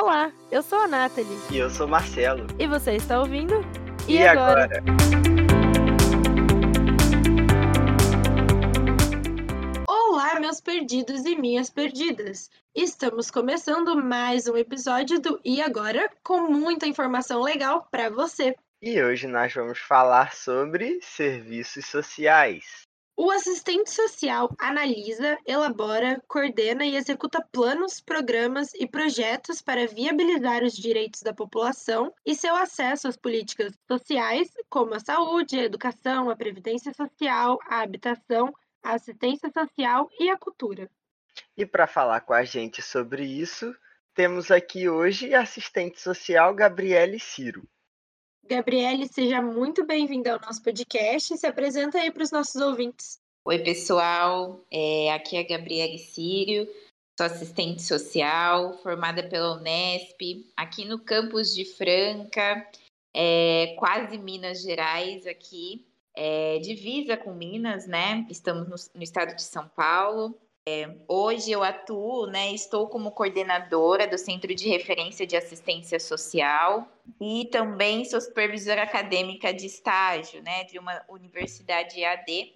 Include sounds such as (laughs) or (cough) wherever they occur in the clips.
Olá, eu sou a Nathalie. E eu sou o Marcelo. E você está ouvindo? E, e agora? agora? Olá, meus perdidos e minhas perdidas! Estamos começando mais um episódio do E Agora com muita informação legal para você. E hoje nós vamos falar sobre serviços sociais. O assistente social analisa, elabora, coordena e executa planos, programas e projetos para viabilizar os direitos da população e seu acesso às políticas sociais, como a saúde, a educação, a previdência social, a habitação, a assistência social e a cultura. E para falar com a gente sobre isso, temos aqui hoje a assistente social Gabriele Ciro. Gabriele, seja muito bem-vinda ao nosso podcast. Se apresenta aí para os nossos ouvintes. Oi, pessoal. É, aqui é a Gabriele Sírio, sou assistente social, formada pela Unesp, aqui no campus de Franca, é, quase Minas Gerais, aqui, é, divisa com Minas, né? Estamos no, no estado de São Paulo. É, hoje eu atuo, né, estou como coordenadora do Centro de Referência de Assistência Social e também sou supervisora acadêmica de estágio, né, de uma universidade EAD.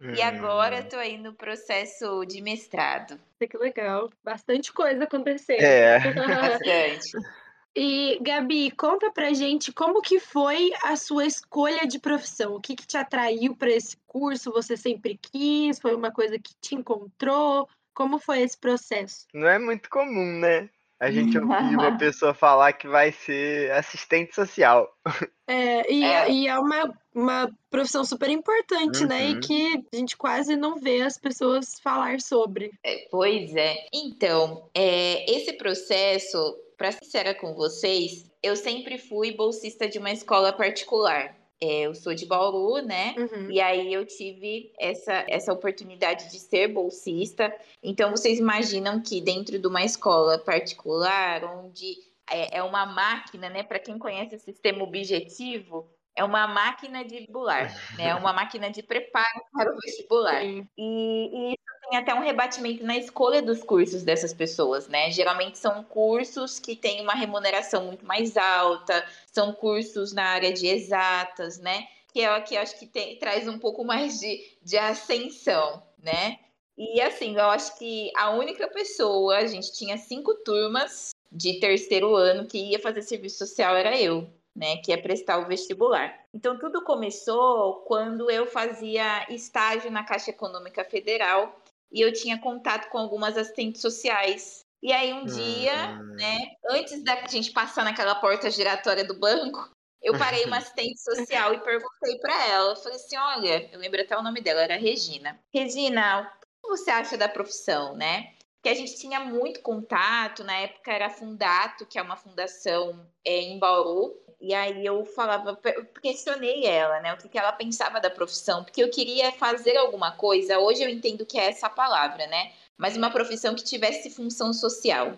Hum. E agora estou aí no processo de mestrado. Que legal, bastante coisa acontecendo. É. Bastante. (laughs) E Gabi, conta pra gente como que foi a sua escolha de profissão. O que, que te atraiu para esse curso? Você sempre quis? Foi uma coisa que te encontrou? Como foi esse processo? Não é muito comum, né? A gente (laughs) ouvir uma pessoa falar que vai ser assistente social. É, e (laughs) é, e é uma, uma profissão super importante, uhum. né? E uhum. que a gente quase não vê as pessoas falar sobre. É, pois é. Então, é, esse processo para ser sincera com vocês, eu sempre fui bolsista de uma escola particular. É, eu sou de Bauru, né? Uhum. E aí eu tive essa, essa oportunidade de ser bolsista. Então vocês imaginam que dentro de uma escola particular, onde é, é uma máquina, né? Para quem conhece o sistema objetivo, é uma máquina de vestibular, né? É uma máquina de preparo para o vestibular. E, e, isso tem até um rebatimento na escolha dos cursos dessas pessoas, né? Geralmente são cursos que têm uma remuneração muito mais alta, são cursos na área de exatas, né? Que é o que eu acho que tem, traz um pouco mais de, de ascensão, né? E assim, eu acho que a única pessoa, a gente tinha cinco turmas de terceiro ano que ia fazer serviço social era eu né, que é prestar o vestibular. Então tudo começou quando eu fazia estágio na Caixa Econômica Federal e eu tinha contato com algumas assistentes sociais. E aí um dia, uhum. né, antes da gente passar naquela porta giratória do banco, eu parei uma (laughs) assistente social e perguntei para ela, eu falei assim, olha, eu lembro até o nome dela, era Regina. Regina, o que você acha da profissão, né? Que a gente tinha muito contato, na época era Fundato, que é uma fundação é, em Bauru, e aí eu falava, eu questionei ela, né, o que, que ela pensava da profissão, porque eu queria fazer alguma coisa, hoje eu entendo que é essa palavra, né, mas uma profissão que tivesse função social,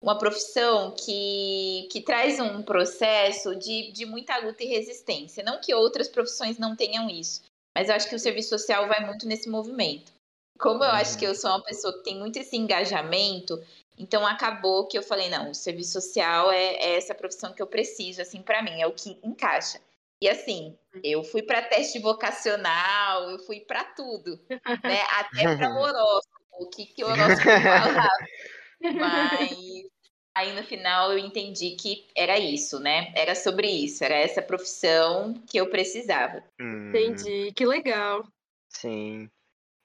uma profissão que, que traz um processo de, de muita luta e resistência, não que outras profissões não tenham isso, mas eu acho que o serviço social vai muito nesse movimento. Como eu acho que eu sou uma pessoa que tem muito esse engajamento, então acabou que eu falei, não, o serviço social é, é essa profissão que eu preciso, assim, para mim, é o que encaixa. E assim, eu fui para teste vocacional, eu fui para tudo, né? (laughs) Até para (laughs) horóscopo, o que, que o horóscopo falava. Mas aí no final eu entendi que era isso, né? Era sobre isso, era essa profissão que eu precisava. Entendi, que legal. Sim.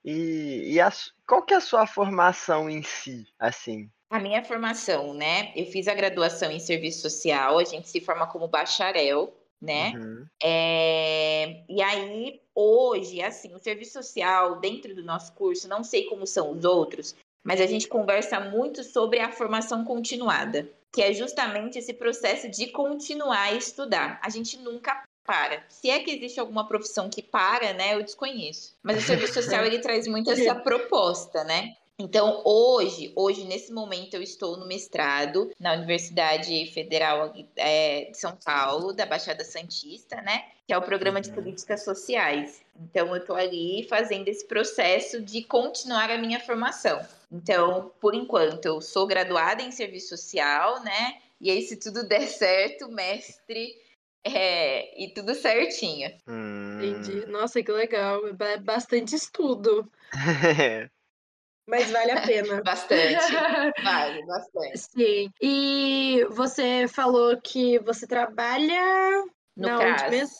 E, e a, qual que é a sua formação em si, assim? A minha formação, né? Eu fiz a graduação em serviço social, a gente se forma como bacharel, né? Uhum. É, e aí, hoje, assim, o serviço social, dentro do nosso curso, não sei como são os outros, mas a gente conversa muito sobre a formação continuada, que é justamente esse processo de continuar a estudar. A gente nunca para. Se é que existe alguma profissão que para, né, eu desconheço. Mas o serviço social ele traz muito essa (laughs) proposta, né? Então, hoje, hoje, nesse momento, eu estou no mestrado na Universidade Federal é, de São Paulo, da Baixada Santista, né? Que é o programa de uhum. políticas sociais. Então, eu estou ali fazendo esse processo de continuar a minha formação. Então, por enquanto, eu sou graduada em serviço social, né? E aí, se tudo der certo, mestre é, e tudo certinho. Hum... Entendi. Nossa, que legal. É bastante estudo. (laughs) Mas vale a pena. (laughs) Bastante. (laughs) Vale, bastante. Sim. E você falou que você trabalha no na onde mesmo?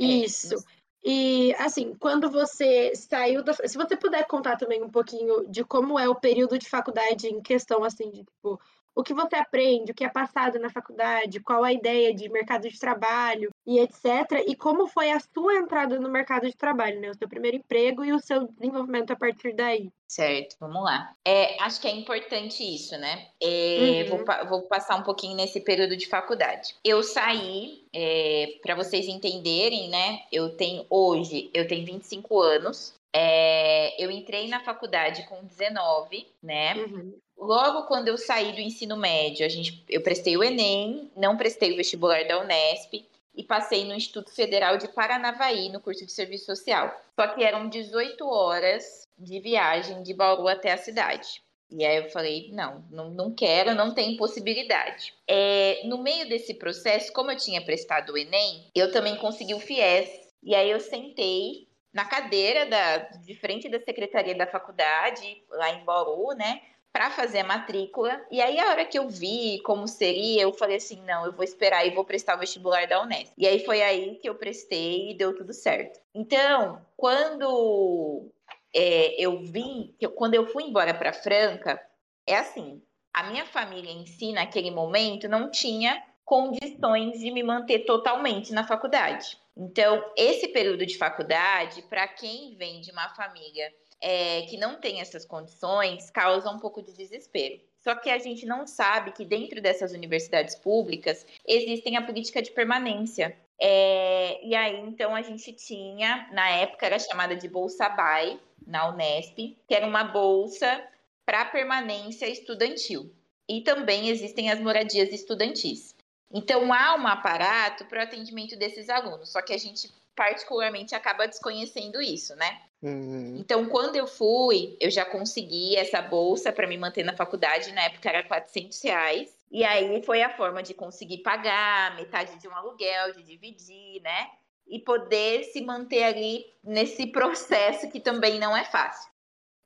É, Isso. No... E assim, quando você saiu da. Se você puder contar também um pouquinho de como é o período de faculdade em questão, assim, de tipo, o que você aprende, o que é passado na faculdade, qual a ideia de mercado de trabalho e etc. E como foi a sua entrada no mercado de trabalho, né? O seu primeiro emprego e o seu desenvolvimento a partir daí. Certo, vamos lá. É, acho que é importante isso, né? É, uhum. vou, vou, passar um pouquinho nesse período de faculdade. Eu saí, é, para vocês entenderem, né? Eu tenho hoje, eu tenho 25 anos. É, eu entrei na faculdade com 19, né? Uhum logo quando eu saí do ensino médio, a gente, eu prestei o Enem, não prestei o vestibular da Unesp e passei no Instituto Federal de Paranavaí, no curso de serviço social. Só que eram 18 horas de viagem de Bauru até a cidade. E aí eu falei, não, não, não quero, não tem possibilidade. É, no meio desse processo, como eu tinha prestado o Enem, eu também consegui o FIES. E aí eu sentei na cadeira da, de frente da secretaria da faculdade, lá em Bauru, né? Para fazer a matrícula. E aí, a hora que eu vi como seria, eu falei assim: não, eu vou esperar e vou prestar o vestibular da Unesp. E aí foi aí que eu prestei e deu tudo certo. Então, quando é, eu vim, quando eu fui embora para Franca, é assim: a minha família em si, naquele momento, não tinha condições de me manter totalmente na faculdade. Então, esse período de faculdade, para quem vem de uma família é, que não tem essas condições causa um pouco de desespero. Só que a gente não sabe que dentro dessas universidades públicas existem a política de permanência. É, e aí, então, a gente tinha, na época era chamada de Bolsa BAE, na Unesp, que era uma bolsa para permanência estudantil. E também existem as moradias estudantis. Então, há um aparato para o atendimento desses alunos, só que a gente particularmente acaba desconhecendo isso, né? Uhum. Então, quando eu fui, eu já consegui essa bolsa para me manter na faculdade. Na época era 400 reais. E aí foi a forma de conseguir pagar metade de um aluguel, de dividir, né? E poder se manter ali nesse (laughs) processo que também não é fácil.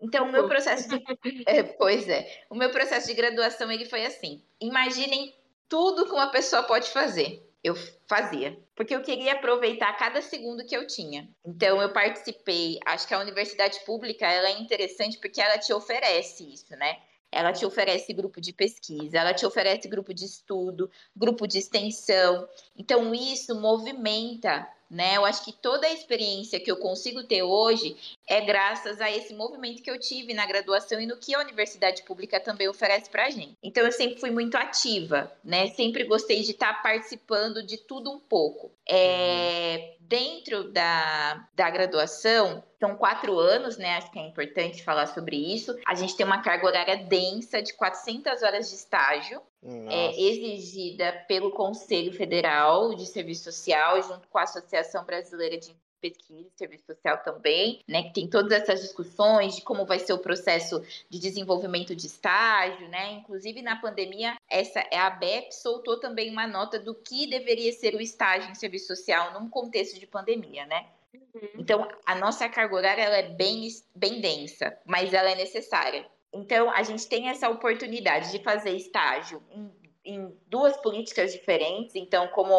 Então, o meu processo de... (laughs) é, pois é, o meu processo de graduação ele foi assim. Imaginem tudo que uma pessoa pode fazer eu fazia, porque eu queria aproveitar cada segundo que eu tinha. Então eu participei, acho que a universidade pública ela é interessante porque ela te oferece isso, né? Ela te oferece grupo de pesquisa, ela te oferece grupo de estudo, grupo de extensão. Então isso movimenta né? Eu acho que toda a experiência que eu consigo ter hoje é graças a esse movimento que eu tive na graduação e no que a universidade pública também oferece para a gente. Então eu sempre fui muito ativa, né? Sempre gostei de estar tá participando de tudo um pouco. É, dentro da, da graduação, são quatro anos, né? Acho que é importante falar sobre isso. A gente tem uma carga horária densa de 400 horas de estágio, é, exigida pelo Conselho Federal de Serviço Social, junto com a Associação Brasileira de pesquisa e serviço social também, né, que tem todas essas discussões de como vai ser o processo de desenvolvimento de estágio, né? Inclusive na pandemia, essa a ABEP soltou também uma nota do que deveria ser o estágio em serviço social num contexto de pandemia, né? Uhum. Então, a nossa carga horária ela é bem, bem densa, mas ela é necessária. Então, a gente tem essa oportunidade de fazer estágio em, em duas políticas diferentes. Então, como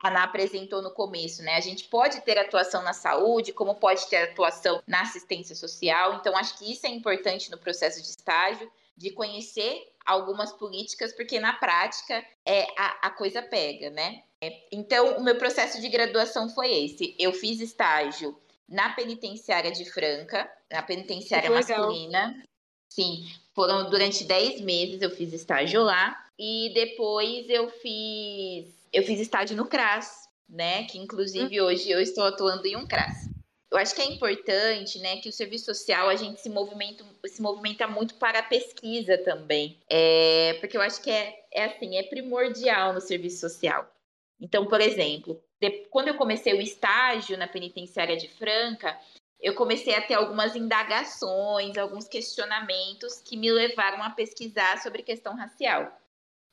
a Ana apresentou no começo, né? A gente pode ter atuação na saúde, como pode ter atuação na assistência social. Então, acho que isso é importante no processo de estágio, de conhecer algumas políticas, porque na prática é, a, a coisa pega, né? É, então, o meu processo de graduação foi esse. Eu fiz estágio na penitenciária de Franca, na penitenciária masculina. Sim, foram durante 10 meses eu fiz estágio lá. E depois eu fiz eu fiz estágio no CRAS, né? Que inclusive hum. hoje eu estou atuando em um CRAS. Eu acho que é importante, né, que o serviço social a gente se movimenta, se movimenta muito para a pesquisa também. É, porque eu acho que é, é assim, é primordial no serviço social. Então, por exemplo, de, quando eu comecei o estágio na penitenciária de Franca, eu comecei a ter algumas indagações, alguns questionamentos que me levaram a pesquisar sobre questão racial.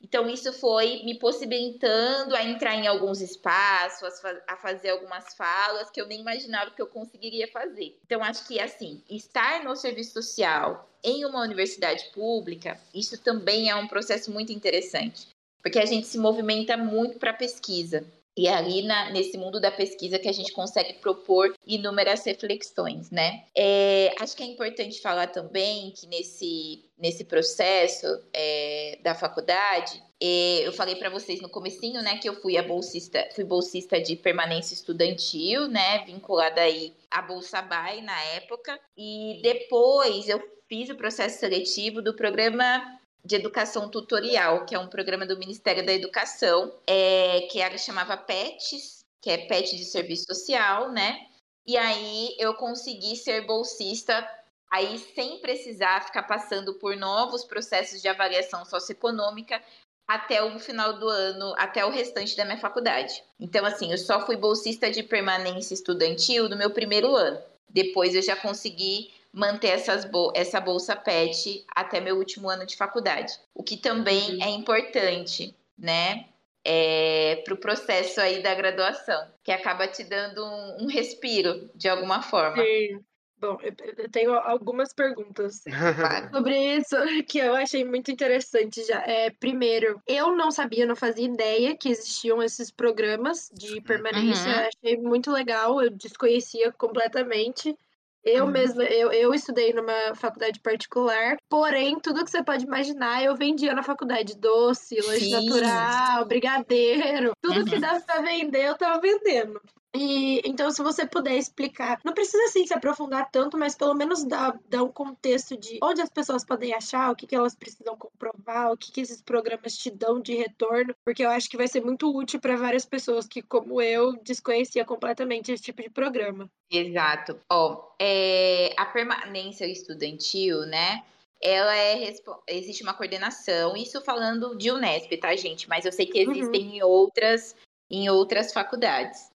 Então, isso foi me possibilitando a entrar em alguns espaços, a fazer algumas falas que eu nem imaginava que eu conseguiria fazer. Então, acho que, assim, estar no serviço social em uma universidade pública, isso também é um processo muito interessante, porque a gente se movimenta muito para pesquisa. E é ali na, nesse mundo da pesquisa que a gente consegue propor inúmeras reflexões, né? É, acho que é importante falar também que nesse, nesse processo é, da faculdade, é, eu falei para vocês no comecinho, né, que eu fui a bolsista, fui bolsista de permanência estudantil, né, vinculada aí à Bolsa Bay na época, e depois eu fiz o processo seletivo do programa de educação tutorial, que é um programa do Ministério da Educação, é, que era, chamava PETS, que é PET de Serviço Social, né? E aí eu consegui ser bolsista, aí sem precisar ficar passando por novos processos de avaliação socioeconômica até o final do ano, até o restante da minha faculdade. Então, assim, eu só fui bolsista de permanência estudantil no meu primeiro ano. Depois eu já consegui manter essas bol essa bolsa PET até meu último ano de faculdade. O que também uhum. é importante, né? É, para o processo aí da graduação, que acaba te dando um, um respiro de alguma forma. Sim. Bom, eu tenho algumas perguntas (laughs) sobre isso que eu achei muito interessante já. É, primeiro, eu não sabia, não fazia ideia que existiam esses programas de permanência. Uhum. Achei muito legal, eu desconhecia completamente. Eu uhum. mesma, eu, eu estudei numa faculdade particular, porém, tudo que você pode imaginar, eu vendia na faculdade. Doce, lanche natural, brigadeiro, tudo uhum. que dava pra vender, eu tava vendendo. E então, se você puder explicar, não precisa assim se aprofundar tanto, mas pelo menos dar, dar um contexto de onde as pessoas podem achar, o que, que elas precisam comprovar, o que, que esses programas te dão de retorno, porque eu acho que vai ser muito útil para várias pessoas que, como eu, desconhecia completamente esse tipo de programa. Exato. Ó, é, a permanência estudantil, né? Ela é existe uma coordenação, isso falando de Unesp, tá, gente? Mas eu sei que existem uhum. em outras em outras faculdades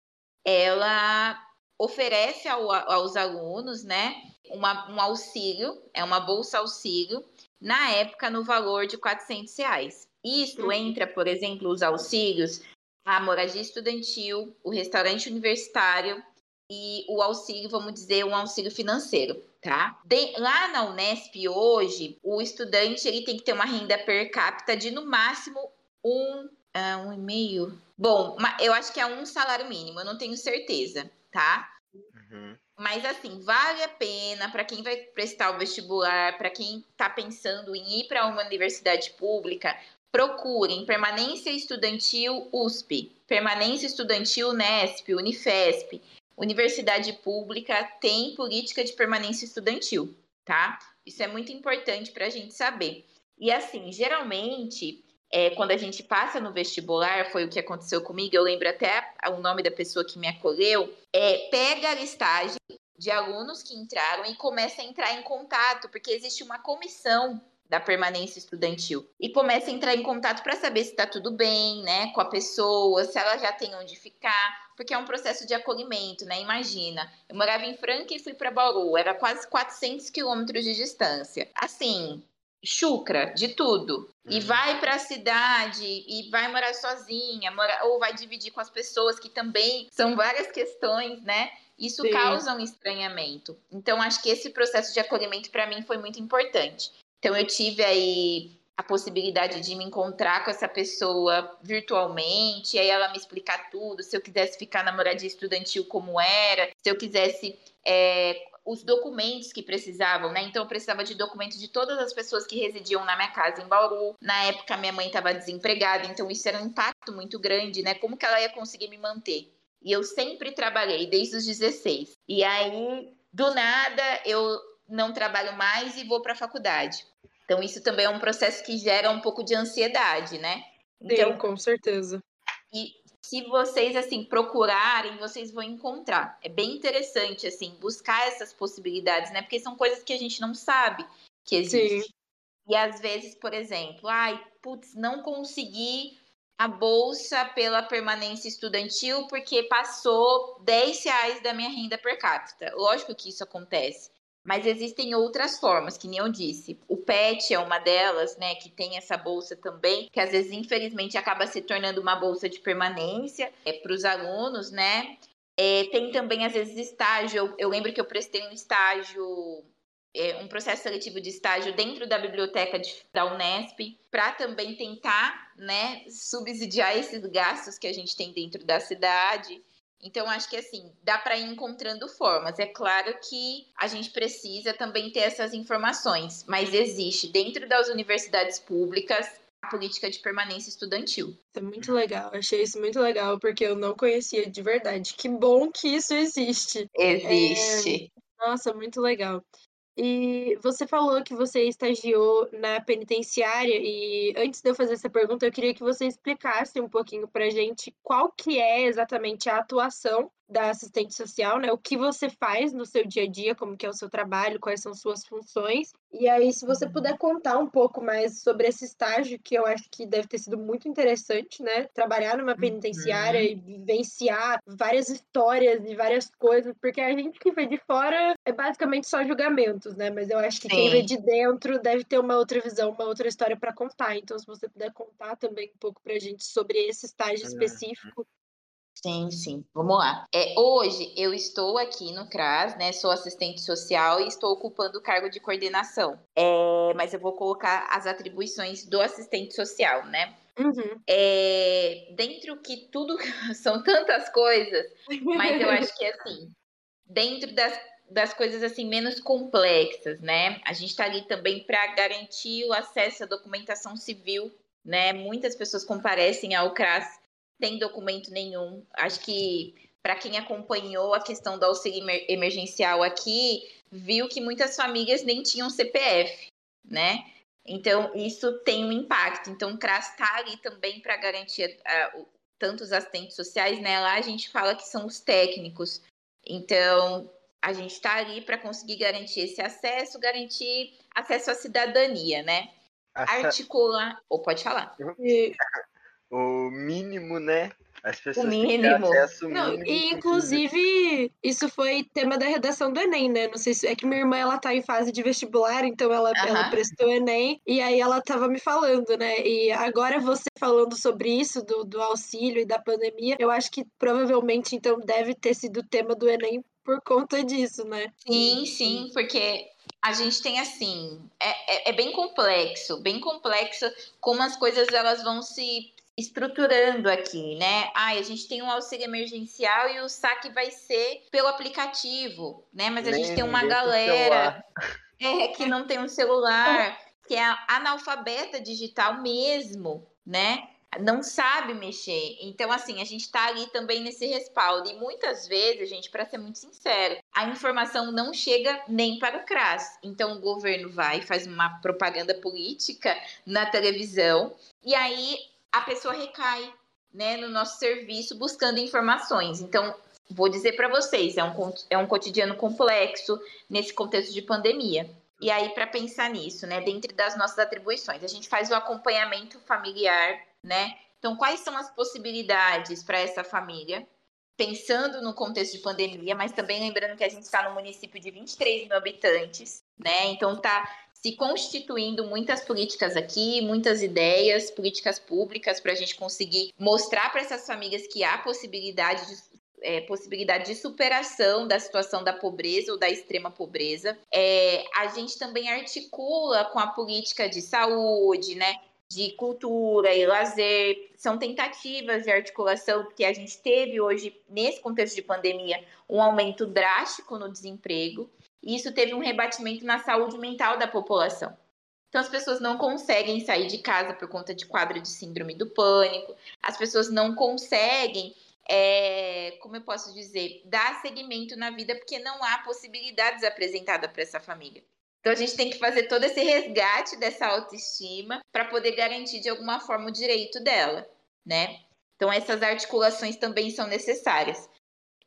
ela oferece ao, aos alunos, né, uma, um auxílio, é uma bolsa auxílio, na época no valor de 400 reais. Isso uhum. entra, por exemplo, os auxílios, a moradia estudantil, o restaurante universitário e o auxílio, vamos dizer, um auxílio financeiro, tá? De, lá na Unesp hoje, o estudante ele tem que ter uma renda per capita de no máximo um uh, um e meio. Bom, eu acho que é um salário mínimo, eu não tenho certeza, tá? Uhum. Mas assim, vale a pena para quem vai prestar o vestibular, para quem está pensando em ir para uma universidade pública, procurem permanência estudantil USP, permanência estudantil Unesp, Unifesp. Universidade pública tem política de permanência estudantil, tá? Isso é muito importante para a gente saber. E assim, geralmente é, quando a gente passa no vestibular, foi o que aconteceu comigo, eu lembro até o nome da pessoa que me acolheu, é, pega a listagem de alunos que entraram e começa a entrar em contato, porque existe uma comissão da permanência estudantil e começa a entrar em contato para saber se está tudo bem, né, com a pessoa, se ela já tem onde ficar, porque é um processo de acolhimento, né? Imagina, eu morava em Franca e fui para Bauru, era quase 400 quilômetros de distância. Assim, chucra de tudo e uhum. vai para a cidade e vai morar sozinha, mora, ou vai dividir com as pessoas que também são várias questões, né? Isso Sim. causa um estranhamento. Então acho que esse processo de acolhimento para mim foi muito importante. Então eu tive aí a possibilidade de me encontrar com essa pessoa virtualmente, e aí ela me explicar tudo, se eu quisesse ficar na moradia estudantil como era, se eu quisesse é, os documentos que precisavam, né? Então eu precisava de documentos de todas as pessoas que residiam na minha casa em Bauru. Na época minha mãe estava desempregada, então isso era um impacto muito grande, né? Como que ela ia conseguir me manter? E eu sempre trabalhei desde os 16. E aí, do nada, eu não trabalho mais e vou para a faculdade. Então isso também é um processo que gera um pouco de ansiedade, né? Então, Sim, com certeza. E se vocês assim procurarem, vocês vão encontrar. É bem interessante assim buscar essas possibilidades, né? Porque são coisas que a gente não sabe que existem. Sim. E às vezes, por exemplo, ai, putz, não consegui a bolsa pela permanência estudantil porque passou 10 reais da minha renda per capita. Lógico que isso acontece. Mas existem outras formas, que nem eu disse. O PET é uma delas, né, que tem essa bolsa também, que às vezes, infelizmente, acaba se tornando uma bolsa de permanência é, para os alunos, né? É, tem também, às vezes, estágio. Eu, eu, lembro que eu prestei um estágio, é, um processo seletivo de estágio dentro da biblioteca de, da Unesp, para também tentar, né, subsidiar esses gastos que a gente tem dentro da cidade. Então, acho que assim, dá para ir encontrando formas. É claro que a gente precisa também ter essas informações, mas existe dentro das universidades públicas a política de permanência estudantil. É muito legal, achei isso muito legal, porque eu não conhecia de verdade. Que bom que isso existe. Existe. É... Nossa, muito legal. E você falou que você estagiou na penitenciária e antes de eu fazer essa pergunta, eu queria que você explicasse um pouquinho pra gente qual que é exatamente a atuação da assistente social, né? O que você faz no seu dia a dia, como que é o seu trabalho, quais são suas funções. E aí, se você puder contar um pouco mais sobre esse estágio, que eu acho que deve ter sido muito interessante, né? Trabalhar numa penitenciária uhum. e vivenciar várias histórias e várias coisas, porque a gente que vê de fora é basicamente só julgamentos, né? Mas eu acho que Sim. quem vê de dentro deve ter uma outra visão, uma outra história para contar. Então, se você puder contar também um pouco pra gente sobre esse estágio uhum. específico, Sim, sim. Vamos lá. É, hoje eu estou aqui no CRAS, né? Sou assistente social e estou ocupando o cargo de coordenação. É, mas eu vou colocar as atribuições do assistente social, né? Uhum. É, dentro que tudo (laughs) são tantas coisas, mas eu acho que assim, dentro das, das coisas assim menos complexas, né? A gente está ali também para garantir o acesso à documentação civil, né? Muitas pessoas comparecem ao CRAS tem documento nenhum. Acho que para quem acompanhou a questão do auxílio emergencial aqui, viu que muitas famílias nem tinham CPF, né? Então, isso tem um impacto. Então, o CRAS está ali também para garantir uh, tanto os assistentes sociais, né? Lá a gente fala que são os técnicos. Então, a gente está ali para conseguir garantir esse acesso, garantir acesso à cidadania, né? Articular. Ou pode falar. O mínimo, né? As pessoas o mínimo. têm acesso Não, mínimo. E, inclusive, isso foi tema da redação do Enem, né? Não sei se é que minha irmã ela tá em fase de vestibular, então ela, ela prestou Enem, e aí ela tava me falando, né? E agora você falando sobre isso, do, do auxílio e da pandemia, eu acho que provavelmente então deve ter sido tema do Enem por conta disso, né? Sim, sim, porque a gente tem assim, é, é, é, bem complexo, bem complexo como as coisas elas vão se estruturando aqui, né? Ah, a gente tem um auxílio emergencial e o saque vai ser pelo aplicativo, né? Mas a Nem gente tem uma galera é, que não tem um celular, (laughs) que é analfabeta digital mesmo, né? Não sabe mexer. Então, assim, a gente está ali também nesse respaldo. E muitas vezes, gente, para ser muito sincero, a informação não chega nem para o CRAS. Então, o governo vai, faz uma propaganda política na televisão, e aí a pessoa recai né, no nosso serviço buscando informações. Então, vou dizer para vocês, é um, é um cotidiano complexo nesse contexto de pandemia. E aí, para pensar nisso, né, dentro das nossas atribuições, a gente faz o acompanhamento familiar, né? Então, quais são as possibilidades para essa família? Pensando no contexto de pandemia, mas também lembrando que a gente está no município de 23 mil habitantes, né? Então, tá se constituindo muitas políticas aqui, muitas ideias, políticas públicas para a gente conseguir mostrar para essas famílias que há possibilidade de é, possibilidade de superação da situação da pobreza ou da extrema pobreza. É, a gente também articula com a política de saúde, né? De cultura e lazer, são tentativas de articulação, porque a gente teve hoje, nesse contexto de pandemia, um aumento drástico no desemprego. E isso teve um rebatimento na saúde mental da população. Então, as pessoas não conseguem sair de casa por conta de quadro de síndrome do pânico, as pessoas não conseguem, é, como eu posso dizer, dar seguimento na vida porque não há possibilidades apresentadas para essa família. Então, a gente tem que fazer todo esse resgate dessa autoestima para poder garantir de alguma forma o direito dela, né? Então, essas articulações também são necessárias.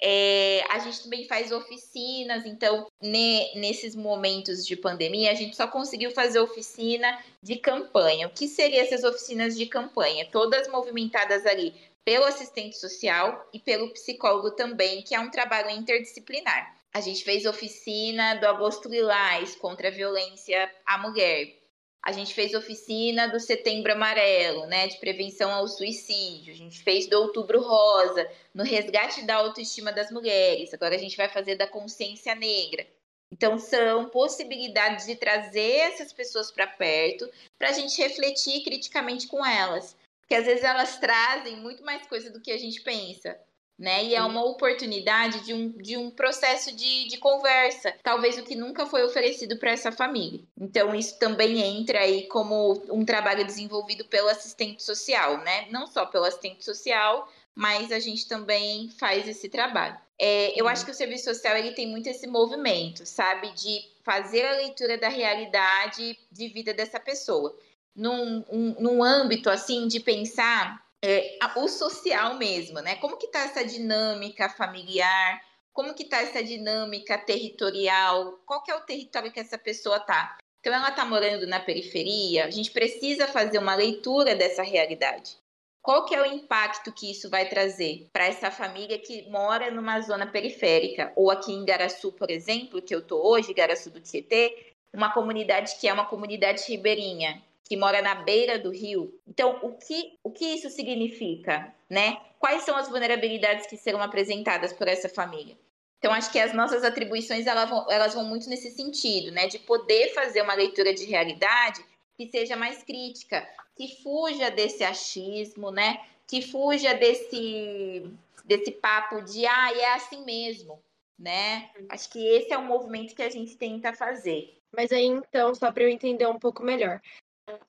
É, a gente também faz oficinas, então, ne, nesses momentos de pandemia, a gente só conseguiu fazer oficina de campanha. O que seriam essas oficinas de campanha? Todas movimentadas ali pelo assistente social e pelo psicólogo também, que é um trabalho interdisciplinar. A gente fez oficina do Agosto Lilás contra a violência à mulher. A gente fez oficina do Setembro Amarelo, né, de prevenção ao suicídio. A gente fez do Outubro Rosa, no resgate da autoestima das mulheres. Agora a gente vai fazer da consciência negra. Então, são possibilidades de trazer essas pessoas para perto, para a gente refletir criticamente com elas. Porque às vezes elas trazem muito mais coisa do que a gente pensa né? E é uma oportunidade de um, de um processo de, de conversa, talvez o que nunca foi oferecido para essa família. Então, isso também entra aí como um trabalho desenvolvido pelo assistente social, né? Não só pelo assistente social, mas a gente também faz esse trabalho. É, eu acho que o serviço social ele tem muito esse movimento, sabe, de fazer a leitura da realidade de vida dessa pessoa, num, um, num âmbito assim de pensar é, o social mesmo, né? Como que está essa dinâmica familiar? Como que está essa dinâmica territorial? Qual que é o território que essa pessoa está? Então, ela está morando na periferia, a gente precisa fazer uma leitura dessa realidade. Qual que é o impacto que isso vai trazer para essa família que mora numa zona periférica? Ou aqui em Garaçu, por exemplo, que eu estou hoje, Garaçu do Tietê, uma comunidade que é uma comunidade ribeirinha, que mora na beira do rio. Então, o que, o que isso significa, né? Quais são as vulnerabilidades que serão apresentadas por essa família? Então, acho que as nossas atribuições elas vão, elas vão muito nesse sentido, né? De poder fazer uma leitura de realidade que seja mais crítica, que fuja desse achismo, né? Que fuja desse, desse papo de, ah, é assim mesmo, né? Acho que esse é o movimento que a gente tenta fazer. Mas aí, então, só para eu entender um pouco melhor,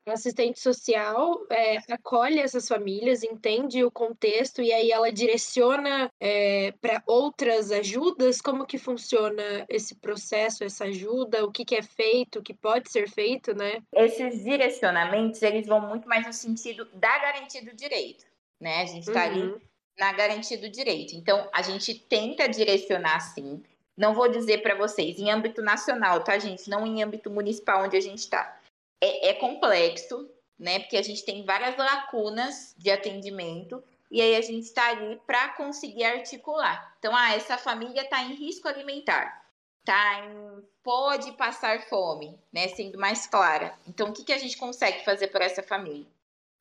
assistente social é, acolhe essas famílias, entende o contexto e aí ela direciona é, para outras ajudas? Como que funciona esse processo, essa ajuda? O que, que é feito, o que pode ser feito, né? Esses direcionamentos, eles vão muito mais no sentido da garantia do direito, né? A gente está uhum. ali na garantia do direito. Então, a gente tenta direcionar sim. Não vou dizer para vocês em âmbito nacional, tá, gente? Não em âmbito municipal onde a gente está é, é complexo, né? Porque a gente tem várias lacunas de atendimento e aí a gente está ali para conseguir articular. Então, ah, essa família está em risco alimentar, tá em, pode passar fome, né? Sendo mais clara. Então, o que, que a gente consegue fazer para essa família?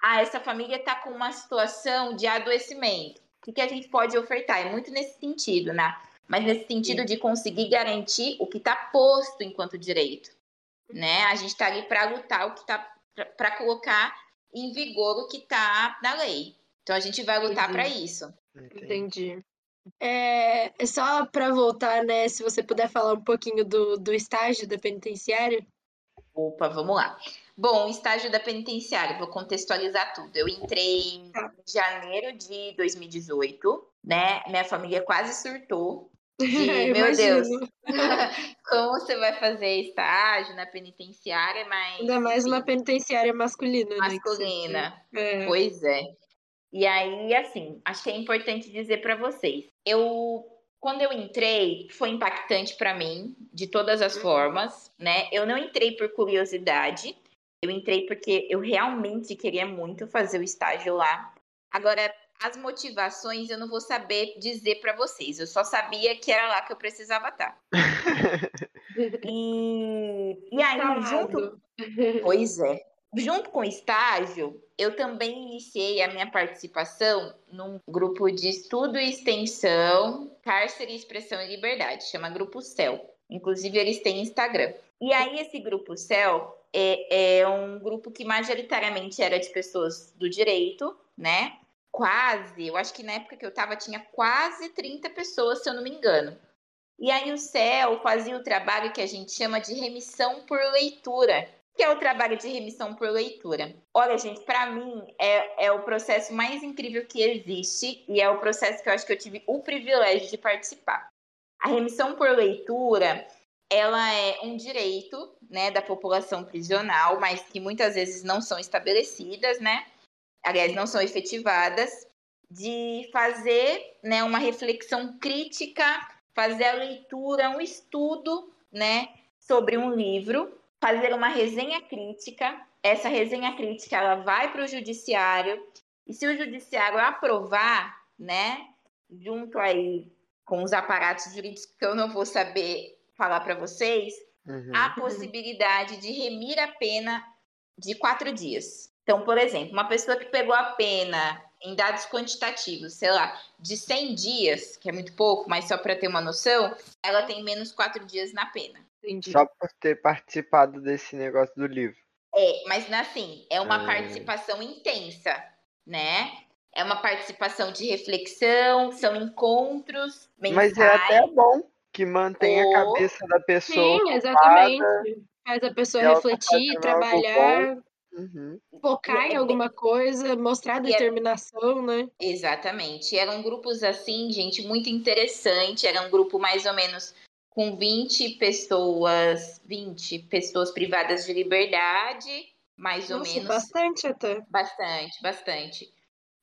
Ah, essa família está com uma situação de adoecimento. O que, que a gente pode ofertar? É muito nesse sentido, né? Mas nesse sentido de conseguir garantir o que está posto enquanto direito né? A gente está ali para lutar o que está para colocar em vigor o que está na lei. Então a gente vai lutar para isso. Entendi. É, é só para voltar, né? Se você puder falar um pouquinho do, do estágio da penitenciária. Opa, vamos lá. Bom, o estágio da penitenciária, vou contextualizar tudo. Eu entrei tá. em janeiro de 2018, né? Minha família quase surtou de, (laughs) meu Deus, (laughs) como você vai fazer estágio na penitenciária, mas. Ainda mais uma penitenciária masculina. Né, masculina. Né? É. Pois é. E aí, assim, acho que é importante dizer para vocês. Eu, quando eu entrei, foi impactante para mim, de todas as uhum. formas, né? Eu não entrei por curiosidade, eu entrei porque eu realmente queria muito fazer o estágio lá. Agora, as motivações eu não vou saber dizer para vocês. Eu só sabia que era lá que eu precisava estar. (laughs) e, e aí, junto. Pois é. Junto com o estágio, eu também iniciei a minha participação num grupo de estudo e extensão, cárcere, expressão e liberdade, chama Grupo Céu. Inclusive, eles têm Instagram. E aí, esse Grupo Céu é, é um grupo que majoritariamente era de pessoas do direito, né? Quase, eu acho que na época que eu estava tinha quase 30 pessoas, se eu não me engano. E aí o CEL fazia o trabalho que a gente chama de remissão por leitura. Que é o trabalho de remissão por leitura? Olha, gente, para mim é, é o processo mais incrível que existe e é o processo que eu acho que eu tive o privilégio de participar. A remissão por leitura, ela é um direito, né, da população prisional, mas que muitas vezes não são estabelecidas, né? Aliás, não são efetivadas. de fazer né, uma reflexão crítica, fazer a leitura, um estudo né, sobre um livro, fazer uma resenha crítica. Essa resenha crítica ela vai para o judiciário e se o judiciário aprovar, né, junto aí com os aparatos jurídicos que eu não vou saber falar para vocês, uhum. a possibilidade de remir a pena de quatro dias. Então, por exemplo, uma pessoa que pegou a pena em dados quantitativos, sei lá, de 100 dias, que é muito pouco, mas só para ter uma noção, ela tem menos quatro dias na pena. Entendi. Só por ter participado desse negócio do livro. É, mas assim, é uma participação intensa, né? É uma participação de reflexão, são encontros mensais. Mas é até bom que mantém a cabeça da pessoa. Sim, exatamente. Faz a pessoa refletir, trabalhar. Uhum. Focar em alguma coisa, mostrar determinação, né? Exatamente. Eram grupos assim, gente, muito interessante. Era um grupo mais ou menos com 20 pessoas, 20 pessoas privadas de liberdade, mais Nossa, ou menos. Bastante até. Bastante, bastante.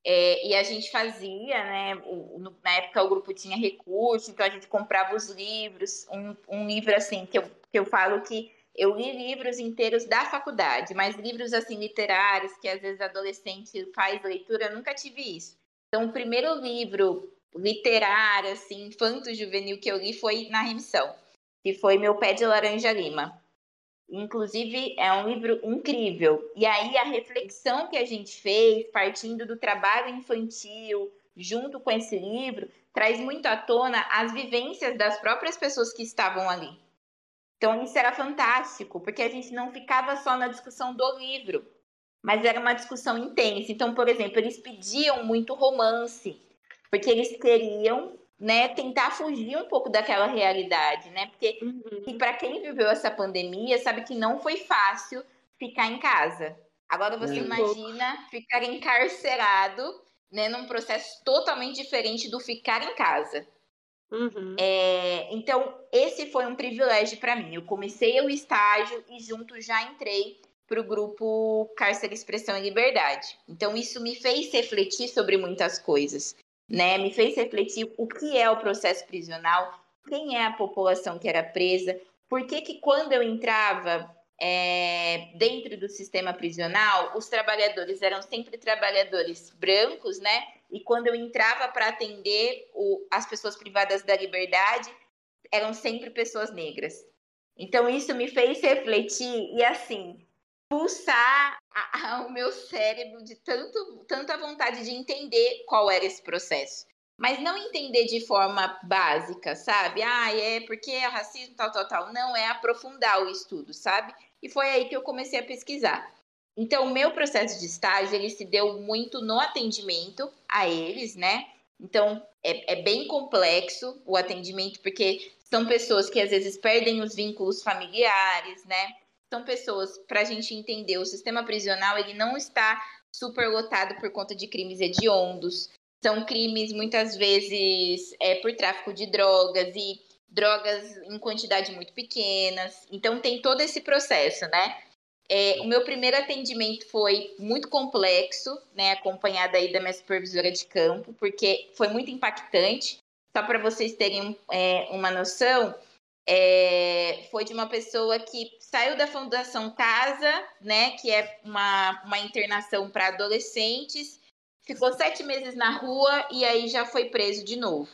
É, e a gente fazia, né? O, no, na época o grupo tinha recurso, então a gente comprava os livros, um, um livro assim que eu, que eu falo que eu li livros inteiros da faculdade, mas livros assim literários que às vezes adolescente faz leitura, nunca tive isso. Então, o primeiro livro literário, assim, infanto-juvenil que eu li foi na remissão, que foi Meu Pé de Laranja Lima. Inclusive, é um livro incrível. E aí, a reflexão que a gente fez, partindo do trabalho infantil, junto com esse livro, traz muito à tona as vivências das próprias pessoas que estavam ali. Então, isso era fantástico, porque a gente não ficava só na discussão do livro, mas era uma discussão intensa. Então, por exemplo, eles pediam muito romance, porque eles queriam né, tentar fugir um pouco daquela realidade, né? Porque uhum. para quem viveu essa pandemia, sabe que não foi fácil ficar em casa. Agora você imagina ficar encarcerado, né, num processo totalmente diferente do ficar em casa. Uhum. É, então, esse foi um privilégio para mim. Eu comecei o estágio e junto já entrei para o grupo Cárcere Expressão e Liberdade. Então, isso me fez refletir sobre muitas coisas, né? Me fez refletir o que é o processo prisional, quem é a população que era presa, por que, que quando eu entrava é, dentro do sistema prisional, os trabalhadores eram sempre trabalhadores brancos, né? E quando eu entrava para atender o, as pessoas privadas da liberdade, eram sempre pessoas negras. Então isso me fez refletir e assim pulsar o meu cérebro de tanto, tanta vontade de entender qual era esse processo. Mas não entender de forma básica, sabe? Ah, é porque é racismo, tal, tal, tal. Não, é aprofundar o estudo, sabe? E foi aí que eu comecei a pesquisar. Então, o meu processo de estágio, ele se deu muito no atendimento a eles, né? Então, é, é bem complexo o atendimento, porque são pessoas que às vezes perdem os vínculos familiares, né? São pessoas, para a gente entender, o sistema prisional, ele não está superlotado por conta de crimes hediondos. São crimes, muitas vezes, é, por tráfico de drogas e drogas em quantidade muito pequenas. Então, tem todo esse processo, né? É, o meu primeiro atendimento foi muito complexo, né, acompanhada aí da minha supervisora de campo, porque foi muito impactante. Só para vocês terem é, uma noção, é, foi de uma pessoa que saiu da Fundação Casa, né, que é uma, uma internação para adolescentes, ficou sete meses na rua e aí já foi preso de novo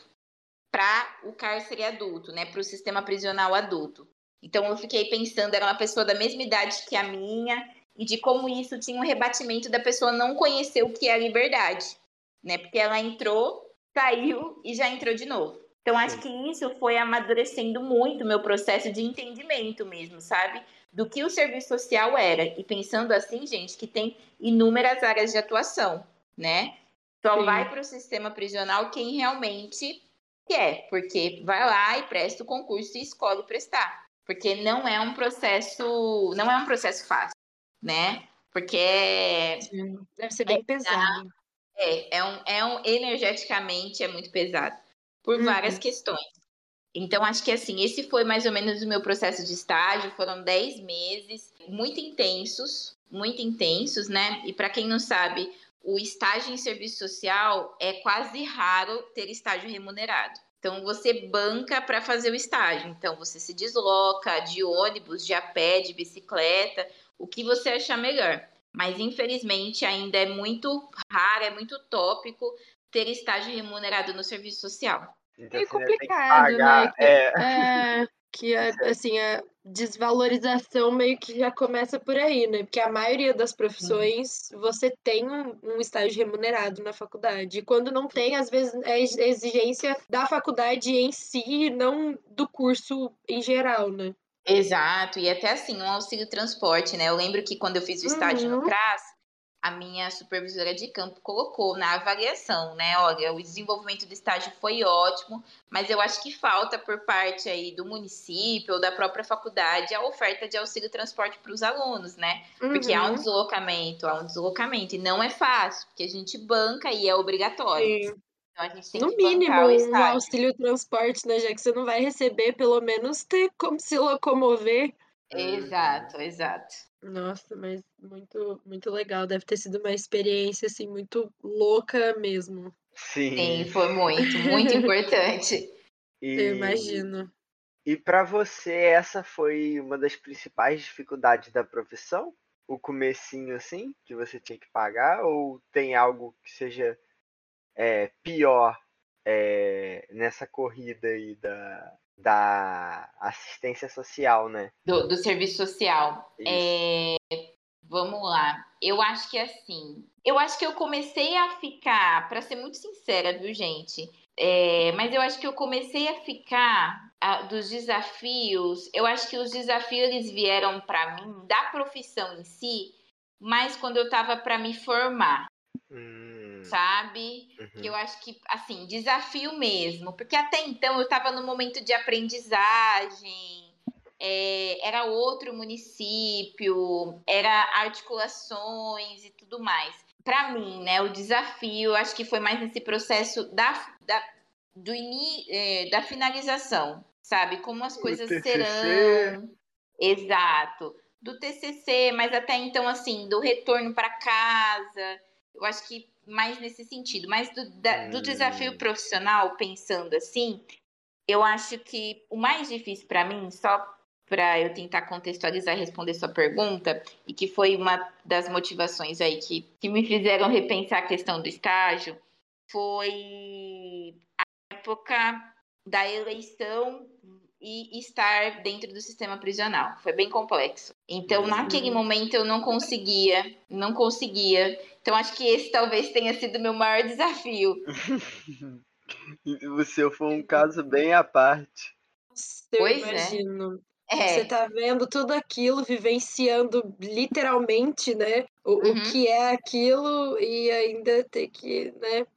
para o cárcere adulto, né, para o sistema prisional adulto. Então eu fiquei pensando, era uma pessoa da mesma idade que a minha, e de como isso tinha um rebatimento da pessoa não conhecer o que é a liberdade, né? Porque ela entrou, saiu e já entrou de novo. Então acho que isso foi amadurecendo muito o meu processo de entendimento mesmo, sabe? Do que o serviço social era. E pensando assim, gente, que tem inúmeras áreas de atuação, né? Só Sim. vai para o sistema prisional quem realmente quer, porque vai lá e presta o concurso e escolhe prestar porque não é um processo, não é um processo fácil, né? Porque deve ser bem é, pesado. É, é um, é um energeticamente é muito pesado por uhum. várias questões. Então, acho que assim, esse foi mais ou menos o meu processo de estágio. Foram 10 meses muito intensos, muito intensos, né? E para quem não sabe, o estágio em serviço social é quase raro ter estágio remunerado. Então você banca para fazer o estágio. Então você se desloca de ônibus, de a pé, de bicicleta, o que você achar melhor. Mas infelizmente ainda é muito raro, é muito tópico ter estágio remunerado no serviço social. Então, é complicado, né? É... é... que a, assim, a desvalorização meio que já começa por aí, né? Porque a maioria das profissões você tem um, um estágio remunerado na faculdade. E quando não tem, às vezes é exigência da faculdade em si, não do curso em geral, né? Exato, e até assim, um auxílio transporte, né? Eu lembro que quando eu fiz o estágio uhum. no CRAS, a minha supervisora de campo colocou na avaliação, né? Olha, o desenvolvimento do estágio foi ótimo, mas eu acho que falta por parte aí do município ou da própria faculdade a oferta de auxílio transporte para os alunos, né? Uhum. Porque há um uhum. deslocamento, há um deslocamento e não é fácil, porque a gente banca e é obrigatório. Sim. Então a gente tem no que mínimo, um auxílio transporte, né? Já que você não vai receber, pelo menos ter como se locomover. Exato, exato. Nossa, mas muito, muito legal. Deve ter sido uma experiência, assim, muito louca mesmo. Sim. Sim, foi muito, muito importante. (laughs) E... Eu imagino. E para você, essa foi uma das principais dificuldades da profissão? O comecinho, assim, que você tinha que pagar? Ou tem algo que seja é, pior é, nessa corrida aí da, da assistência social, né? Do, do serviço social. É, vamos lá. Eu acho que assim. Eu acho que eu comecei a ficar, para ser muito sincera, viu, gente? É, mas eu acho que eu comecei a ficar a, dos desafios. Eu acho que os desafios eles vieram para mim da profissão em si, mas quando eu estava para me formar. Hum sabe? Uhum. Que eu acho que, assim, desafio mesmo. Porque até então eu estava no momento de aprendizagem, é, era outro município, era articulações e tudo mais. Para mim, né, o desafio, acho que foi mais nesse processo da, da, do ini, é, da finalização, sabe? Como as coisas serão. Exato. Do TCC, mas até então, assim, do retorno para casa. Eu acho que mais nesse sentido. Mas do, da, do desafio hum. profissional, pensando assim, eu acho que o mais difícil para mim, só para eu tentar contextualizar e responder sua pergunta, e que foi uma das motivações aí que, que me fizeram repensar a questão do estágio, foi a época da eleição e estar dentro do sistema prisional. Foi bem complexo. Então, naquele uhum. momento, eu não conseguia, não conseguia. Então, acho que esse talvez tenha sido o meu maior desafio. (laughs) o seu foi um caso bem à parte. Eu pois é. imagino. É. Você tá vendo tudo aquilo, vivenciando literalmente, né? O, uhum. o que é aquilo e ainda ter que, né,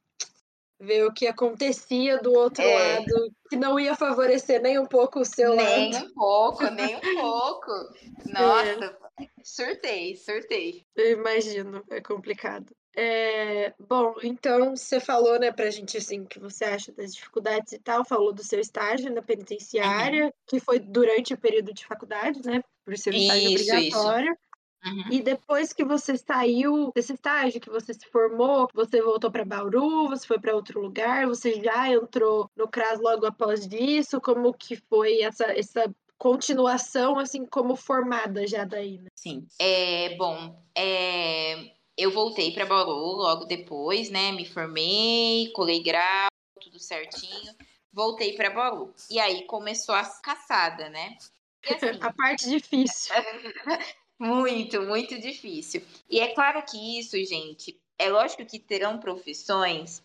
ver o que acontecia do outro é. lado, que não ia favorecer nem um pouco o seu nem lado. Nem um pouco, nem um pouco. (laughs) Nossa, é. surtei, surtei. Eu imagino, é complicado. É, bom, então você falou, né, pra gente assim, o que você acha das dificuldades e tal, falou do seu estágio na penitenciária, uhum. que foi durante o período de faculdade, né? Por ser um estágio obrigatório. Isso. Uhum. E depois que você saiu desse estágio, que você se formou, você voltou para Bauru, você foi para outro lugar, você já entrou no CRAS logo após isso? Como que foi essa, essa continuação, assim, como formada já daí? Né? Sim. É, bom, é, eu voltei para Bauru logo depois, né? Me formei, colei grau, tudo certinho. Voltei para Bauru. E aí começou a caçada, né? (laughs) Assim, a parte difícil. (laughs) Muito, muito difícil. E é claro que isso, gente, é lógico que terão profissões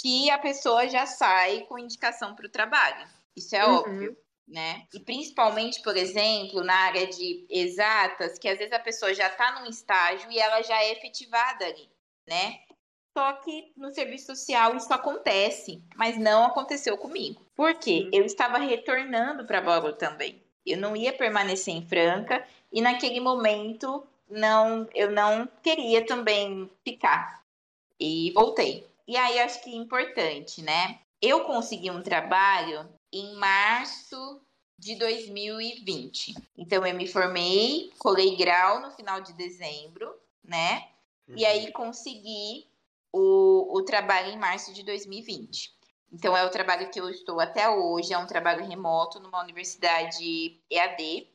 que a pessoa já sai com indicação para o trabalho. Isso é uhum. óbvio, né? E principalmente, por exemplo, na área de exatas, que às vezes a pessoa já está num estágio e ela já é efetivada ali, né? Só que no serviço social isso acontece, mas não aconteceu comigo. Por quê? Eu estava retornando para Bauru também. Eu não ia permanecer em Franca e naquele momento não, eu não queria também ficar. E voltei. E aí acho que é importante, né? Eu consegui um trabalho em março de 2020. Então eu me formei, colei grau no final de dezembro, né? E aí uhum. consegui o, o trabalho em março de 2020. Então, é o trabalho que eu estou até hoje, é um trabalho remoto numa universidade EAD,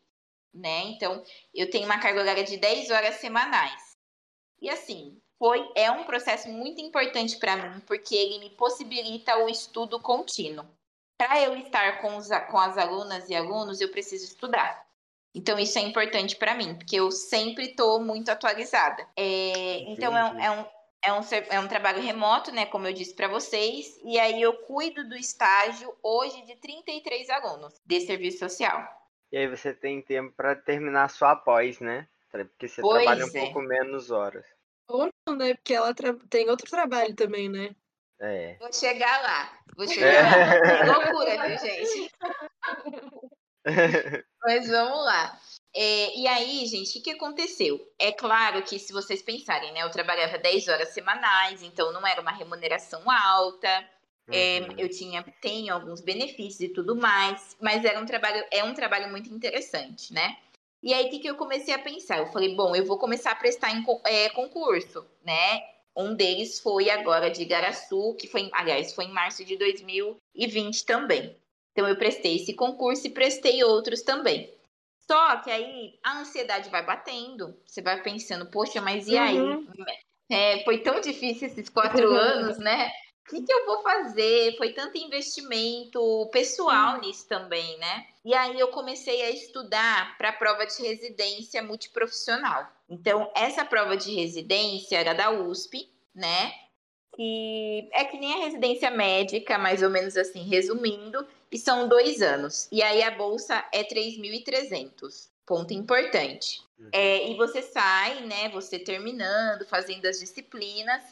né? Então, eu tenho uma carga horária de 10 horas semanais. E assim, foi é um processo muito importante para mim, porque ele me possibilita o estudo contínuo. Para eu estar com, os, com as alunas e alunos, eu preciso estudar. Então, isso é importante para mim, porque eu sempre estou muito atualizada. É, então, é, é, um, é, um, é um trabalho remoto, né? Como eu disse para vocês. E aí, eu cuido do estágio hoje de 33 alunos de serviço social. E aí, você tem tempo para terminar sua pós, né? Porque você pois trabalha um é. pouco menos horas. Ou não, né? Porque ela tem outro trabalho também, né? É. Vou chegar lá. Vou (laughs) chegar é. lá. É loucura, viu, gente? (laughs) Mas vamos lá. É, e aí, gente, o que aconteceu? É claro que se vocês pensarem, né? Eu trabalhava 10 horas semanais, então não era uma remuneração alta. É, uhum. eu tinha, tenho alguns benefícios e tudo mais, mas era um trabalho, é um trabalho muito interessante, né? E aí, o que, que eu comecei a pensar? Eu falei, bom, eu vou começar a prestar em é, concurso, né? Um deles foi agora de Igaraçu, que foi, aliás, foi em março de 2020 também. Então eu prestei esse concurso e prestei outros também. Só que aí a ansiedade vai batendo, você vai pensando, poxa, mas e aí? Uhum. É, foi tão difícil esses quatro (laughs) anos, né? O que, que, eu vou fazer? Foi tanto investimento pessoal nisso também, né? E aí eu comecei a estudar para a prova de residência multiprofissional. Então, essa prova de residência era da USP, né? E é que nem a residência médica, mais ou menos assim, resumindo, e são dois anos. E aí a bolsa é 3.300. Ponto importante. Uhum. É, e você sai, né? Você terminando, fazendo as disciplinas,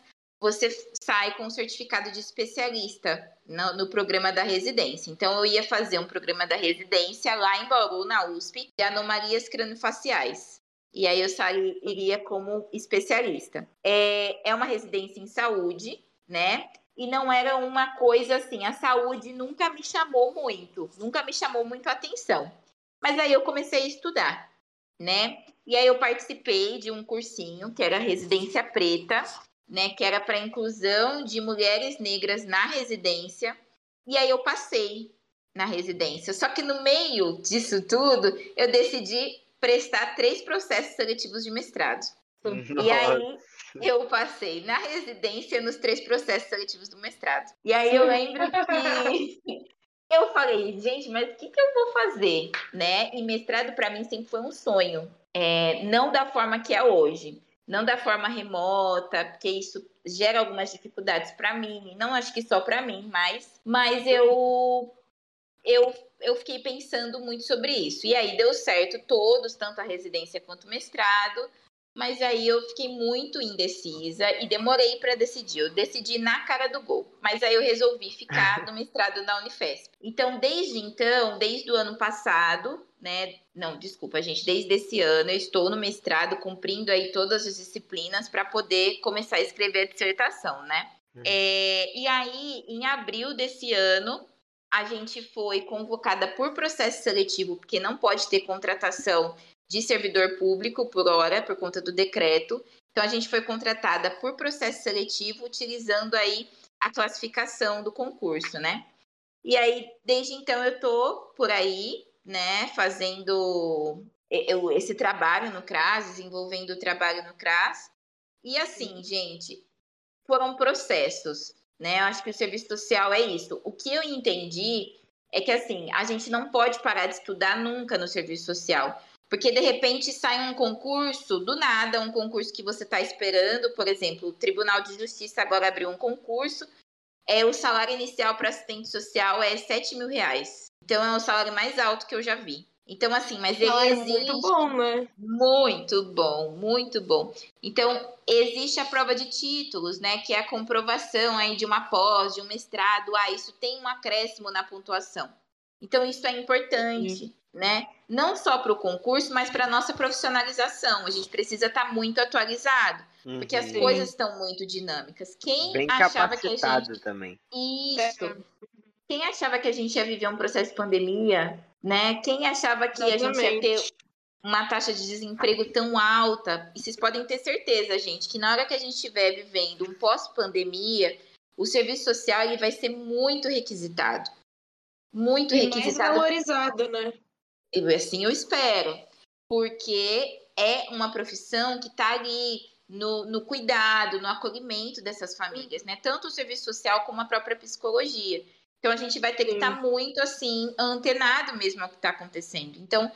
você sai com um certificado de especialista no, no, programa da residência. Então, eu ia fazer um programa da residência lá em Bauru, na USP, de anomalias craniofaciais. E aí eu sairia como especialista. É, é uma residência em saúde, né? E não era uma coisa assim, a saúde nunca me chamou muito, nunca me chamou muito a atenção. Mas aí eu comecei a estudar, né? E aí eu participei de um cursinho que era Residência Preta, né, que era para inclusão de mulheres negras na residência. E aí eu passei na residência. Só que no meio disso tudo, eu decidi prestar três processos seletivos de mestrado. Nossa. E aí eu passei na residência nos três processos seletivos do mestrado. E aí eu lembro que (laughs) eu falei, gente, mas o que, que eu vou fazer, né? E mestrado para mim sempre foi um sonho, é, não da forma que é hoje não da forma remota, porque isso gera algumas dificuldades para mim, não acho que só para mim, mas, mas eu, eu, eu fiquei pensando muito sobre isso. E aí deu certo todos, tanto a residência quanto o mestrado, mas aí eu fiquei muito indecisa e demorei para decidir. Eu decidi na cara do gol, mas aí eu resolvi ficar (laughs) no mestrado na Unifesp. Então, desde então, desde o ano passado, né? Não, desculpa, gente. Desde esse ano eu estou no mestrado, cumprindo aí todas as disciplinas para poder começar a escrever a dissertação, né? Uhum. É, e aí, em abril desse ano, a gente foi convocada por processo seletivo, porque não pode ter contratação de servidor público por hora, por conta do decreto. Então, a gente foi contratada por processo seletivo, utilizando aí a classificação do concurso, né? E aí, desde então, eu tô por aí, né, fazendo eu, esse trabalho no CRAS, desenvolvendo o trabalho no CRAS. E assim, gente, foram processos, né? Eu acho que o serviço social é isso. O que eu entendi é que assim, a gente não pode parar de estudar nunca no serviço social. Porque de repente sai um concurso do nada, um concurso que você está esperando, por exemplo, o Tribunal de Justiça agora abriu um concurso, é o salário inicial para assistente social é 7 mil reais. Então é o salário mais alto que eu já vi. Então, assim, mas ele é existe. Muito bom, né? Muito bom, muito bom. Então, existe a prova de títulos, né? Que é a comprovação aí de uma pós, de um mestrado. Ah, isso tem um acréscimo na pontuação. Então, isso é importante, Sim. né? Não só para o concurso, mas para a nossa profissionalização. A gente precisa estar tá muito atualizado. Uhum. Porque as coisas estão muito dinâmicas. Quem Bem achava que a gente. também. Isso. É. Quem achava que a gente ia viver um processo de pandemia, né? Quem achava que Exatamente. a gente ia ter uma taxa de desemprego tão alta. E vocês podem ter certeza, gente, que na hora que a gente estiver vivendo um pós-pandemia, o serviço social ele vai ser muito requisitado. Muito e requisitado. Mais valorizado, né? E assim eu espero. Porque é uma profissão que está ali no, no, cuidado, no acolhimento dessas famílias, né? Tanto o serviço social como a própria psicologia. Então a gente vai ter que estar tá muito assim antenado mesmo ao que está acontecendo. Então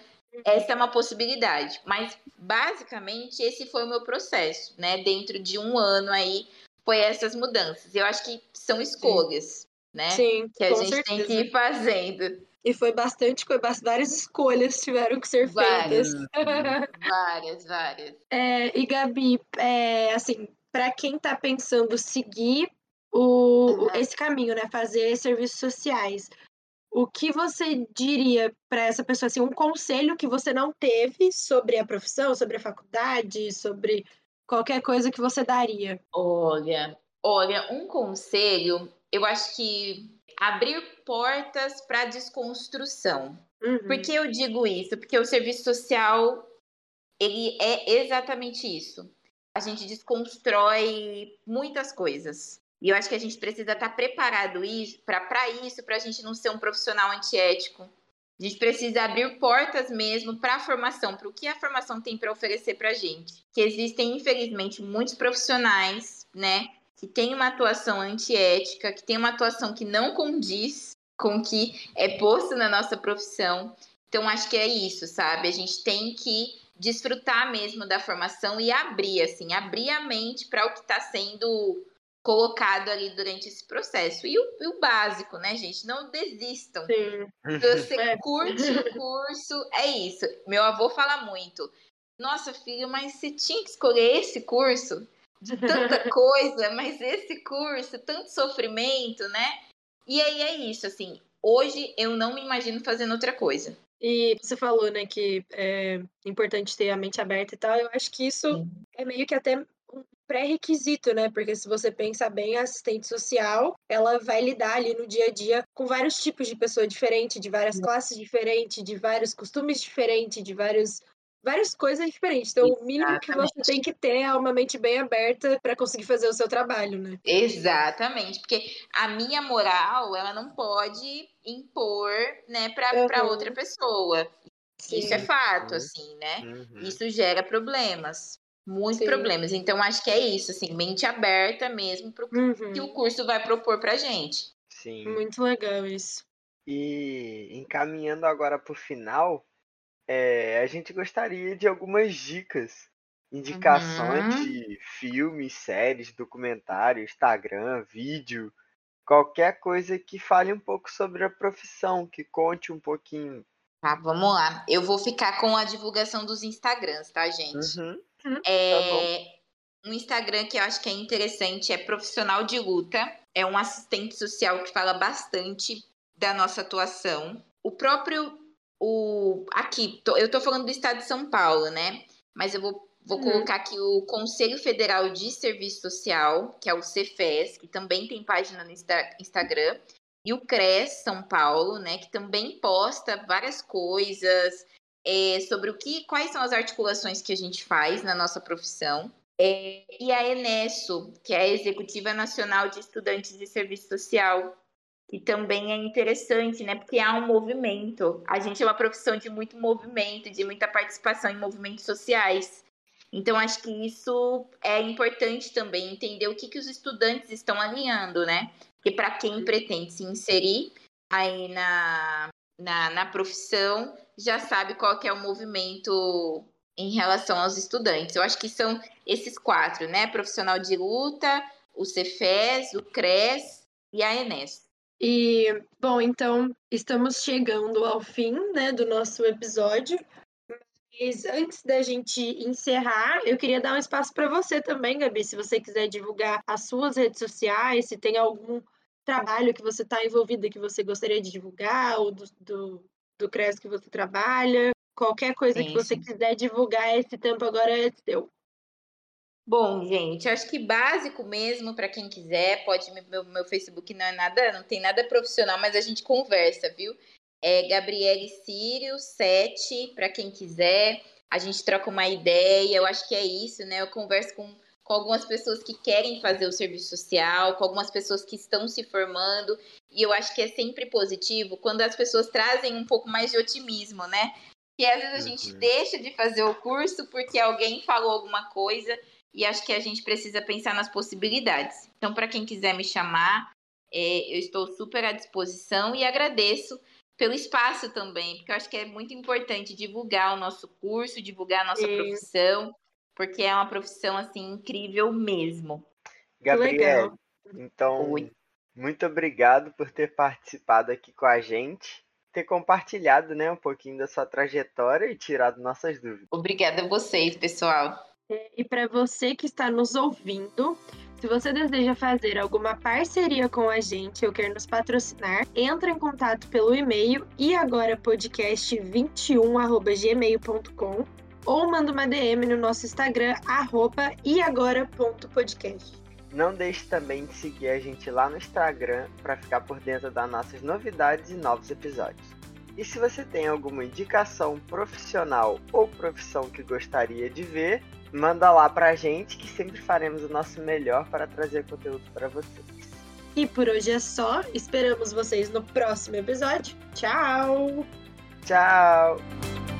essa é uma possibilidade, mas basicamente esse foi o meu processo, né? Dentro de um ano aí foi essas mudanças. Eu acho que são escolhas, Sim. Né? Sim, que a gente certeza. tem que ir fazendo. E foi bastante, várias escolhas tiveram que ser várias, feitas. (laughs) várias, várias. É, e Gabi, é, assim, para quem está pensando seguir o, uhum. esse caminho, né, fazer serviços sociais, o que você diria para essa pessoa, assim, um conselho que você não teve sobre a profissão, sobre a faculdade, sobre qualquer coisa que você daria? Olha, olha, um conselho, eu acho que abrir portas para desconstrução. Uhum. Por que eu digo isso? Porque o serviço social ele é exatamente isso. A gente desconstrói muitas coisas. E eu acho que a gente precisa estar preparado para isso, para a gente não ser um profissional antiético. A gente precisa abrir portas mesmo para a formação, para o que a formação tem para oferecer para a gente. Que existem, infelizmente, muitos profissionais, né, que têm uma atuação antiética, que têm uma atuação que não condiz com o que é posto na nossa profissão. Então, acho que é isso, sabe? A gente tem que desfrutar mesmo da formação e abrir, assim, abrir a mente para o que está sendo colocado ali durante esse processo. E o, e o básico, né, gente? Não desistam. Sim. Se você é. curte o (laughs) curso, é isso. Meu avô fala muito. Nossa, filho, mas você tinha que escolher esse curso de tanta (laughs) coisa, mas esse curso, tanto sofrimento, né? E aí é isso, assim. Hoje eu não me imagino fazendo outra coisa. E você falou, né, que é importante ter a mente aberta e tal. Eu acho que isso Sim. é meio que até pré-requisito, né? Porque se você pensa bem, a assistente social, ela vai lidar ali no dia a dia com vários tipos de pessoa diferente, de várias classes diferentes, de vários costumes diferentes, de vários várias coisas diferentes. Então, Exatamente. o mínimo que você tem que ter é uma mente bem aberta para conseguir fazer o seu trabalho, né? Exatamente, porque a minha moral, ela não pode impor, né, para uhum. outra pessoa. Sim. Isso é fato, uhum. assim, né? Uhum. Isso gera problemas muitos Sim. problemas. Então, acho que é isso, assim, mente aberta mesmo para o uhum. que o curso vai propor para gente. Sim. Muito legal isso. E encaminhando agora para o final, é, a gente gostaria de algumas dicas, indicações uhum. de filmes, séries, documentários, Instagram, vídeo, qualquer coisa que fale um pouco sobre a profissão, que conte um pouquinho. Tá, vamos lá. Eu vou ficar com a divulgação dos Instagrams, tá, gente? Uhum. Uhum. É, tá um Instagram que eu acho que é interessante é Profissional de Luta. É um assistente social que fala bastante da nossa atuação. O próprio. O, aqui, tô, eu tô falando do estado de São Paulo, né? Mas eu vou, vou uhum. colocar aqui o Conselho Federal de Serviço Social, que é o Cefes, que também tem página no Insta, Instagram. E o CRES São Paulo, né? Que também posta várias coisas é, sobre o que, quais são as articulações que a gente faz na nossa profissão. É, e a Enesso, que é a Executiva Nacional de Estudantes de Serviço Social, que também é interessante, né? Porque há um movimento. A gente é uma profissão de muito movimento, de muita participação em movimentos sociais. Então, acho que isso é importante também, entender o que, que os estudantes estão alinhando, né? Porque para quem pretende se inserir aí na, na, na profissão, já sabe qual que é o movimento em relação aos estudantes. Eu acho que são esses quatro, né? Profissional de luta, o Cefes, o CRES e a Enes. E, bom, então estamos chegando ao fim né, do nosso episódio. Mas antes da gente encerrar, eu queria dar um espaço para você também, Gabi, se você quiser divulgar as suas redes sociais, se tem algum trabalho que você está envolvida que você gostaria de divulgar, ou do, do, do CRES que você trabalha, qualquer coisa sim, que você sim. quiser divulgar, esse tempo agora é seu. Bom, gente, acho que básico mesmo para quem quiser, pode meu, meu Facebook não é nada, não tem nada profissional, mas a gente conversa, viu? É Gabriele Sírio 7 para quem quiser. a gente troca uma ideia, eu acho que é isso, né? Eu converso com, com algumas pessoas que querem fazer o serviço social, com algumas pessoas que estão se formando, e eu acho que é sempre positivo quando as pessoas trazem um pouco mais de otimismo, né? Que às vezes a gente uhum. deixa de fazer o curso porque alguém falou alguma coisa e acho que a gente precisa pensar nas possibilidades. Então, para quem quiser me chamar, é, eu estou super à disposição e agradeço pelo espaço também, porque eu acho que é muito importante divulgar o nosso curso, divulgar a nossa Sim. profissão, porque é uma profissão assim incrível mesmo. Gabriel, então Oi. muito obrigado por ter participado aqui com a gente, ter compartilhado, né, um pouquinho da sua trajetória e tirado nossas dúvidas. Obrigada a vocês, pessoal. E para você que está nos ouvindo, se você deseja fazer alguma parceria com a gente ou quer nos patrocinar, entra em contato pelo e-mail iagorapodcast21@gmail.com ou manda uma DM no nosso Instagram arroba iagora.podcast. Não deixe também de seguir a gente lá no Instagram para ficar por dentro das nossas novidades e novos episódios. E se você tem alguma indicação profissional ou profissão que gostaria de ver, manda lá pra gente que sempre faremos o nosso melhor para trazer conteúdo para vocês. E por hoje é só. Esperamos vocês no próximo episódio. Tchau! Tchau!